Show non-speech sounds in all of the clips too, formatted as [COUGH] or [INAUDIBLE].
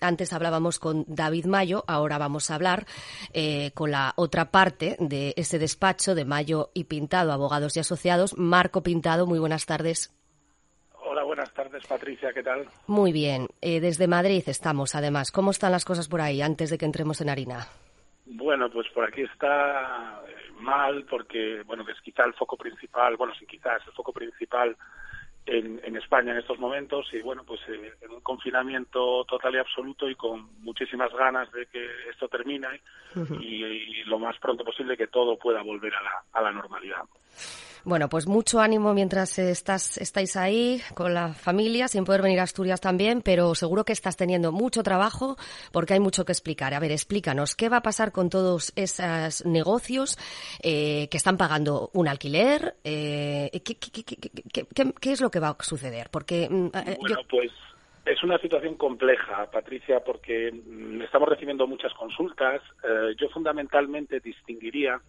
antes hablábamos con David Mayo, ahora vamos a hablar eh, con la otra parte de ese despacho de Mayo y Pintado, abogados y asociados. Marco Pintado, muy buenas tardes. Hola, buenas tardes, Patricia, ¿qué tal? Muy bien. Eh, desde Madrid estamos, además. ¿Cómo están las cosas por ahí antes de que entremos en harina? Bueno, pues por aquí está eh, mal porque, bueno, es quizá el foco principal, bueno, sí, quizás el foco principal en, España en estos momentos y bueno, pues eh, en un confinamiento total y absoluto y con muchísimas ganas de que esto termine y, lo más pronto posible que todo pueda volver a la, a la normalidad. Bueno, pues mucho ánimo mientras estás, estáis ahí con la familia, sin poder venir a Asturias también, pero seguro que estás teniendo mucho trabajo porque hay mucho que explicar. A ver, explícanos, ¿qué va a pasar con todos esos negocios eh, que están pagando un alquiler? Eh, ¿qué, es lo que va a suceder? Porque mm, eh, bueno, pues es una situación compleja, Patricia, porque mm, estamos recibiendo muchas consultas. yo fundamentalmente distinguiría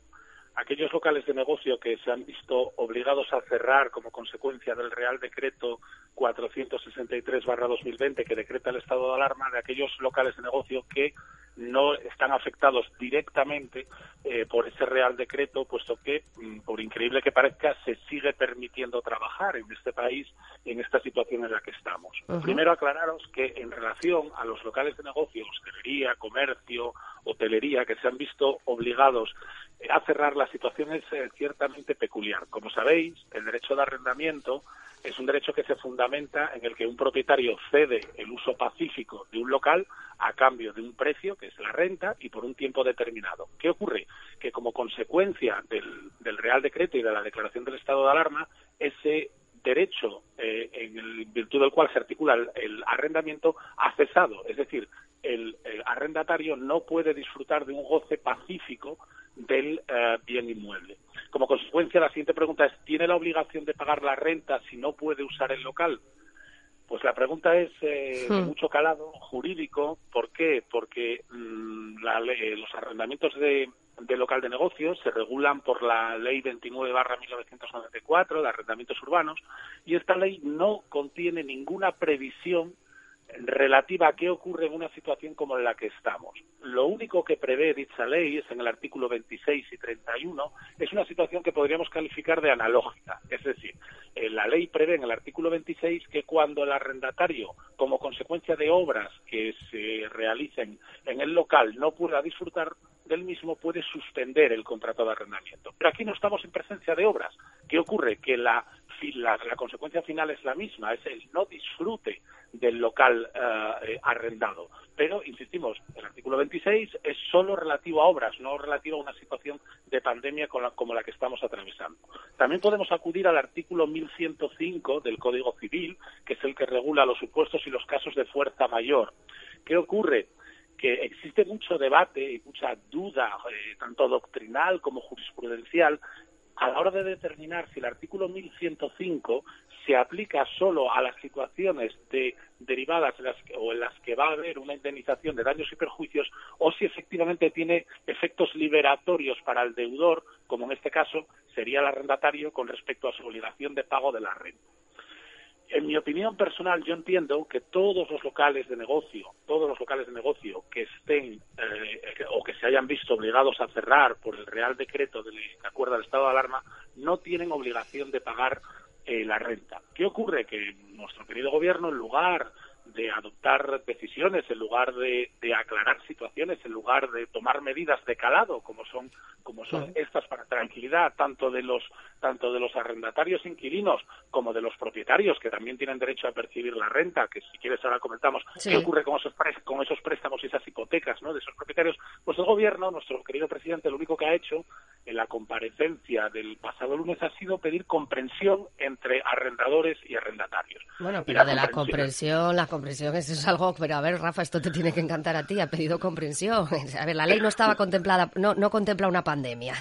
aquellos locales de negocio que se han visto obligados a cerrar como consecuencia del Real Decreto 463-2020 que decreta el estado de alarma, de aquellos locales de negocio que no están afectados directamente eh, por ese Real Decreto, puesto que, mm, por increíble que parezca, se sigue permitiendo trabajar en este país en esta situación en la que estamos. Primero aclararos que en relación a los locales de negocio, hostelería, comercio, que se han visto obligados a cerrar la situación es eh, ciertamente peculiar. Como sabéis, el derecho de arrendamiento es un derecho que se fundamenta en el que un propietario cede el uso pacífico de un local a cambio de un precio, que es la renta, y por un tiempo determinado. ¿Qué ocurre? Que como consecuencia del, Real Decreto y de la declaración del estado de alarma, ese derecho eh, en virtud del cual se articula el, arrendamiento ha cesado. Es decir, el, arrendatario no puede disfrutar de un goce pacífico del eh, bien inmueble. Como consecuencia, la siguiente pregunta es, ¿tiene la obligación de pagar la renta si no puede usar el local? Pues la pregunta es eh, de hmm. mucho calado jurídico. ¿Por qué? Porque mm, los arrendamientos de, de, local de negocios se regulan por la Ley 29 1994 de arrendamientos urbanos y esta ley no contiene ninguna previsión relativa a qué ocurre en una situación como la que estamos. Lo único que prevé dicha ley es en el artículo 26 y 31, es una situación que podríamos calificar de analógica. Es decir, eh, la ley prevé en el artículo 26 que cuando el arrendatario, como consecuencia de obras que se realicen en el local, no pueda disfrutar del mismo, puede suspender el contrato de arrendamiento. Pero aquí no estamos en presencia de obras. ¿Qué ocurre? Que la la, consecuencia final es la misma, es el no disfrute del local eh, arrendado. Pero, insistimos, el artículo 26 es solo relativo a obras, no relativo a una situación de pandemia como la que estamos atravesando. También podemos acudir al artículo 1105 del Código Civil, que es el que regula los supuestos y los casos de fuerza mayor. ¿Qué ocurre? Que existe mucho debate y mucha duda, eh, tanto doctrinal como jurisprudencial, a la hora de determinar si el artículo 1105 se aplica solo a las situaciones de, derivadas en las o en las que va a haber una indemnización de daños y perjuicios o si efectivamente tiene efectos liberatorios para el deudor, como en este caso sería el arrendatario con respecto a su obligación de pago de la renta en mi opinión personal, yo entiendo que todos los locales de negocio, todos los locales de negocio que estén eh, o que se hayan visto obligados a cerrar por el Real Decreto de acuerdo al estado de alarma, no tienen obligación de pagar eh, la renta. ¿Qué ocurre? Que nuestro querido gobierno, en lugar de adoptar decisiones, en lugar de, aclarar situaciones, en lugar de tomar medidas de calado, como son como son estas para tranquilidad tanto de los tanto de los arrendatarios inquilinos como de los propietarios que también tienen derecho a percibir la renta, que si quieres ahora comentamos qué ocurre con esos con esos préstamos y esas hipotecas, ¿no? de esos propietarios, pues el gobierno, nuestro querido presidente, lo único que ha hecho en la comparecencia del pasado lunes ha sido pedir comprensión entre arrendadores y arrendatarios. Bueno, pero de la comprensión, la comprensión eso es algo, pero a ver, Rafa, esto te tiene que encantar a ti, ha pedido comprensión. [LAUGHS] A ver, la ley no estaba contemplada, no, no contempla una pandemia.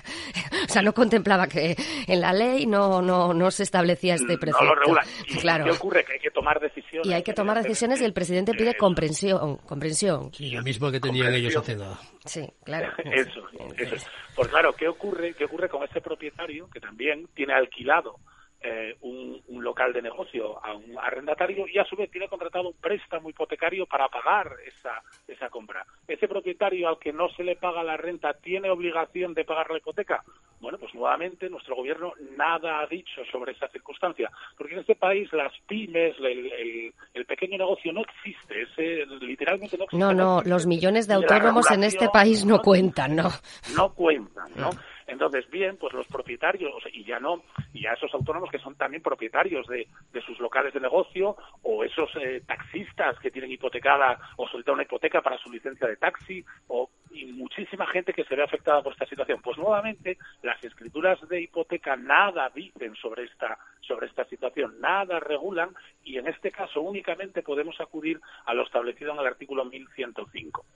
[LAUGHS] O sea, no contemplaba que en la ley no, no, no se establecía este precepto. No lo regula. claro. ¿Qué ocurre? Que hay que tomar decisiones. Y hay que tomar decisiones y el presidente pide comprensión. comprensión. Sí, lo mismo que tenían ellos hace nada. Sí, claro. [LAUGHS] Eso, eso. Pues claro, ¿qué ocurre? ¿Qué ocurre con ese propietario que también tiene alquilado eh, un, local de negocio a un arrendatario y a su vez tiene contratado un préstamo hipotecario para pagar esa, esa compra. Ese propietario al que no se le paga la renta tiene obligación de pagar la hipoteca. Bueno, pues nuevamente nuestro gobierno nada ha dicho sobre esa circunstancia, porque en este país las pymes, el, el, pequeño negocio no existe, ese, literalmente no existe. No, no, los millones de autónomos en este país no, cuentan, ¿no? No cuentan, ¿no? [LAUGHS] Entonces, bien, pues los propietarios, y ya no, y a esos autónomos que son también propietarios de, de sus locales de negocio, o esos eh, taxistas que tienen hipotecada o soltar una hipoteca para su licencia de taxi, o y muchísima gente que se ve afectada por esta situación. Pues nuevamente, las escrituras de hipoteca nada dicen sobre esta, sobre esta situación, nada regulan, y en este caso únicamente podemos acudir a lo establecido en el artículo 1105.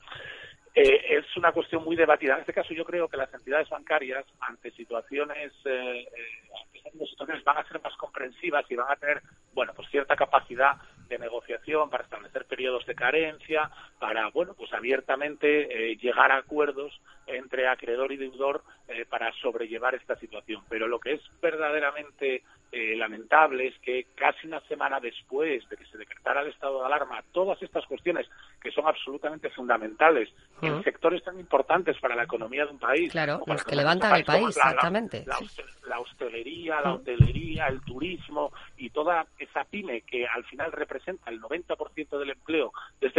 Eh, es una cuestión muy debatida. En este caso, yo creo que las entidades bancarias, ante situaciones, eh, eh, situaciones van a ser más comprensivas y van a tener, bueno, pues cierta capacidad de negociación para establecer periodos de carencia, para, bueno, pues abiertamente eh, llegar a acuerdos entre acreedor y deudor para sobrellevar esta situación. Pero lo que es verdaderamente eh, lamentable es que casi una semana después de que se decretara el estado de alarma, todas estas cuestiones que son absolutamente fundamentales en sectores tan importantes para la economía de un país. Claro, los que levantan el país, exactamente. La, hostelería, la hotelería, el turismo y toda esa pyme que al final representa el 90% del empleo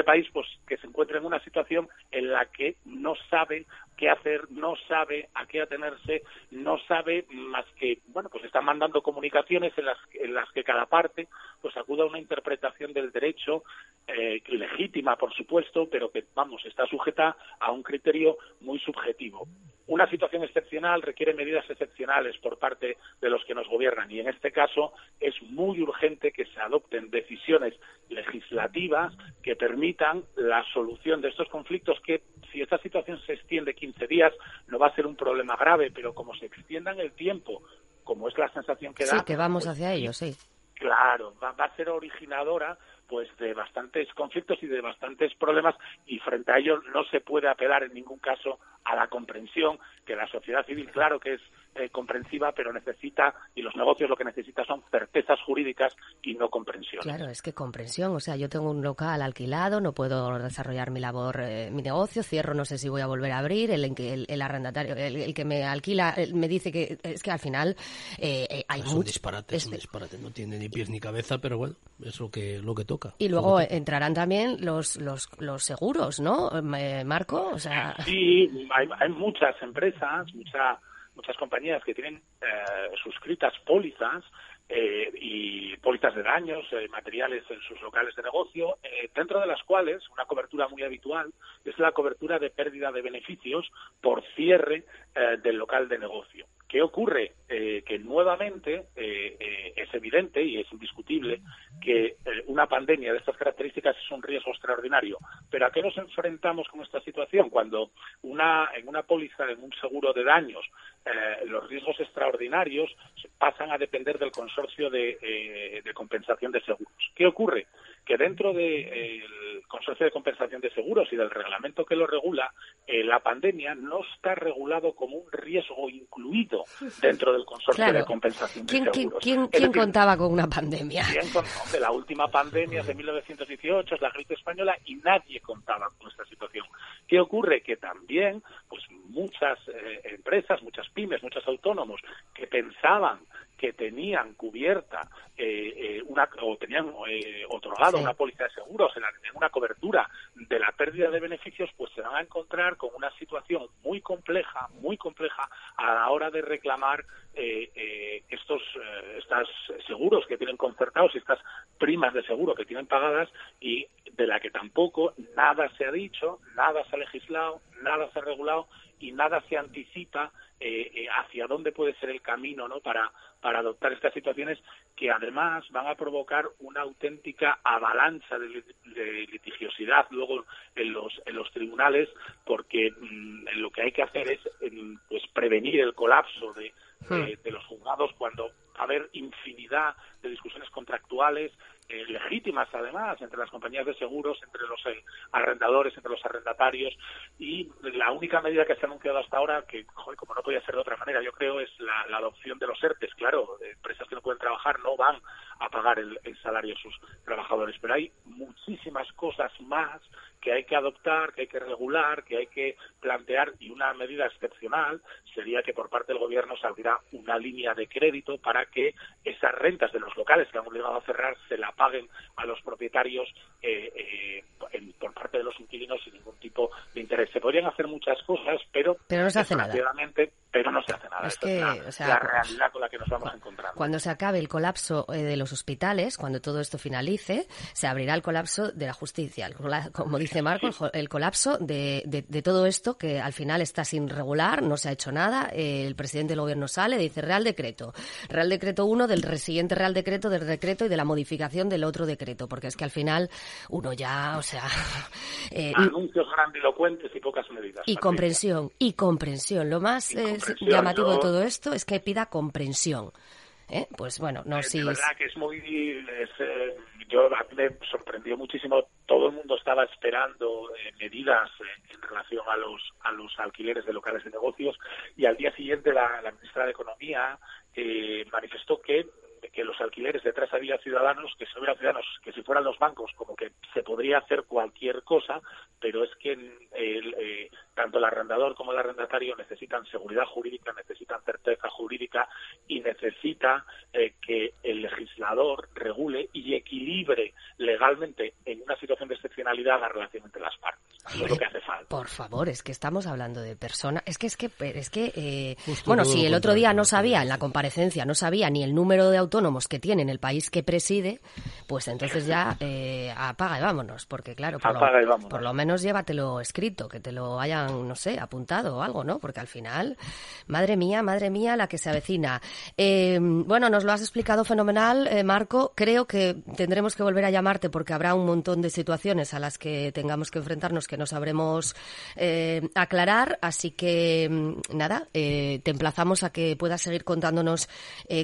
país, pues que se encuentra en una situación en la que no sabe qué hacer, no sabe a qué atenerse, no sabe más que, bueno, pues está mandando comunicaciones en las, en las que cada parte pues acuda a una interpretación del derecho eh, legítima, por supuesto, pero que, vamos, está sujeta a un criterio muy subjetivo. Una situación excepcional requiere medidas excepcionales por parte de los que nos gobiernan y en este caso es muy urgente que se adopten decisiones legislativas que permitan la solución de estos conflictos que si esta situación se extiende 15 días no va a ser un problema grave, pero como se extienda en el tiempo, como es la sensación que da... Sí, que vamos pues hacia ello, sí. Claro, va, a ser originadora pues de bastantes conflictos y de bastantes problemas y frente a ello no se puede apelar en ningún caso a la comprensión que la sociedad civil claro que es eh, comprensiva, pero necesita, y los negocios lo que necesitan son certezas jurídicas y no comprensión. Claro, es que comprensión, o sea, yo tengo un local alquilado, no puedo desarrollar mi labor, eh, mi negocio, cierro, no sé si voy a volver a abrir, el, el, el arrendatario, el, que me alquila me dice que es que al final eh, hay es un disparate, es un disparate, no tiene ni pies ni cabeza, pero bueno, es lo que, lo que toca. Y luego entrarán también los, los, los seguros, ¿no, Marco? O sea... Sí, hay, hay muchas empresas, muchas muchas compañías que tienen eh, suscritas pólizas eh, y pólizas de daños, eh, materiales en sus locales de negocio, dentro de las cuales una cobertura muy habitual es la cobertura de pérdida de beneficios por cierre del local de negocio. ¿Qué ocurre? que nuevamente es evidente y es indiscutible que una pandemia de estas características es un riesgo extraordinario. Pero ¿a qué nos enfrentamos con esta situación? Cuando una, en una póliza, en un seguro de daños, eh, los riesgos extraordinarios pasan a depender del consorcio de, eh, de compensación de seguros. ¿Qué ocurre? Que dentro del eh, consorcio de compensación de seguros y del reglamento que lo regula, la pandemia no está regulado como un riesgo incluido dentro del consorcio de compensación de seguros. ¿Quién, quién, contaba con una pandemia? de la última pandemia de 1918 es la gripe española y nadie contaba con esta situación. ¿Qué ocurre? Que también, pues muchas empresas, muchas pymes, muchos autónomos que pensaban que tenían cubierta eh, eh, una o tenían eh, otorgado una póliza de seguros en, una cobertura de la pérdida de beneficios, pues se van a encontrar con una situación muy compleja, muy compleja a la hora de reclamar estos estas seguros que tienen concertados y estas primas de seguro que tienen pagadas y de la que tampoco nada se ha dicho, nada se ha legislado, nada se ha regulado y nada se anticipa hacia dónde puede ser el camino ¿no? para, para adoptar estas situaciones que además van a provocar una auténtica avalancha de, litigiosidad luego en los, en los tribunales porque mm, lo que hay que hacer es pues prevenir el colapso de, de, hmm. los juzgados cuando va a haber infinidad de discusiones contractuales eh, legítimas además entre las compañías de seguros, entre los eh, arrendadores, entre los arrendatarios y la única medida que se ha anunciado hasta ahora, que como no podía ser de otra manera, yo creo es la, adopción de los ERTES. Claro, empresas que no pueden trabajar no van a pagar el, salario a sus trabajadores, pero hay muchísimas cosas más que hay que adoptar, que hay que regular, que hay que plantear y una medida excepcional sería que por parte del gobierno saldrá una línea de crédito para que esas rentas de los locales que han obligado a cerrar se la paguen a los propietarios eh, eh, por parte de los inquilinos sin ningún tipo de interés. Se podrían hacer muchas cosas, pero, pero no se hace nada pero no se hace nada. Es que, la, realidad con la que nos vamos encontrando. Cuando se acabe el colapso eh, de los hospitales, cuando todo esto finalice, se abrirá el colapso de la justicia. como dice Marco, el colapso de, de, todo esto que al final está sin regular, no se ha hecho nada. el presidente del gobierno sale, dice Real Decreto. Real Decreto 1 del siguiente Real Decreto del decreto y de la modificación del otro decreto, porque es que al final uno ya, o sea... [LAUGHS] Eh, Anuncios grandilocuentes y pocas medidas. Y comprensión, y comprensión. Lo más llamativo de todo esto es que pida comprensión. ¿eh? Pues bueno, no si... verdad que es muy... Eh, yo me sorprendió muchísimo. Todo el mundo estaba esperando eh, medidas en relación a los a los alquileres de locales de negocios y al día siguiente la, la ministra de Economía manifestó que que los alquileres detrás había ciudadanos, que si hubiera ciudadanos, que si fueran los bancos, como que se podría hacer cualquier cosa, pero es que el, tanto el arrendador como el arrendatario necesitan seguridad jurídica, necesitan certeza jurídica y necesita eh, que el legislador regule y equilibre legalmente en una situación de excepcionalidad la relación entre las partes. Es lo que hace falta. Por favor, es que estamos hablando de personas. Es que es que es que eh, bueno, si el otro día no sabía en la comparecencia no sabía ni el número de autónomos que tiene en el país que preside, pues entonces ya eh, apaga y vámonos, porque claro, por, lo, por lo menos llévatelo escrito, que te lo hayan no sé, apuntado o algo, ¿no? Porque al final, madre mía, madre mía, la que se avecina. Eh, bueno, nos lo has explicado fenomenal, eh, Marco. Creo que tendremos que volver a llamarte porque habrá un montón de situaciones a las que tengamos que enfrentarnos que no sabremos eh, aclarar. Así que, mm, nada, te emplazamos a que puedas seguir contándonos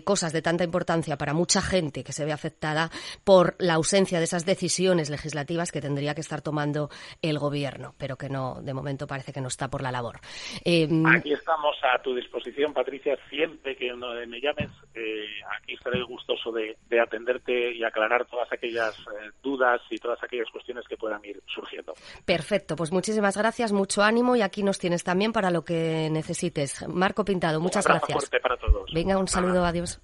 cosas de tanta importancia para mucha gente que se ve afectada por la ausencia de esas decisiones legislativas que tendría que estar tomando el gobierno, pero que no, de momento parece que no está por la labor. Em, aquí estamos a tu disposición, Patricia, siempre que me llames, eh, aquí estaré gustoso de, atenderte y aclarar todas aquellas eh, dudas y todas aquellas cuestiones que puedan ir surgiendo. Perfecto, pues muchísimas gracias, mucho ánimo y aquí nos tienes también para lo que necesites. Marco Pintado, muchas un gracias. Fuerte para todos. Venga, un saludo, adiós.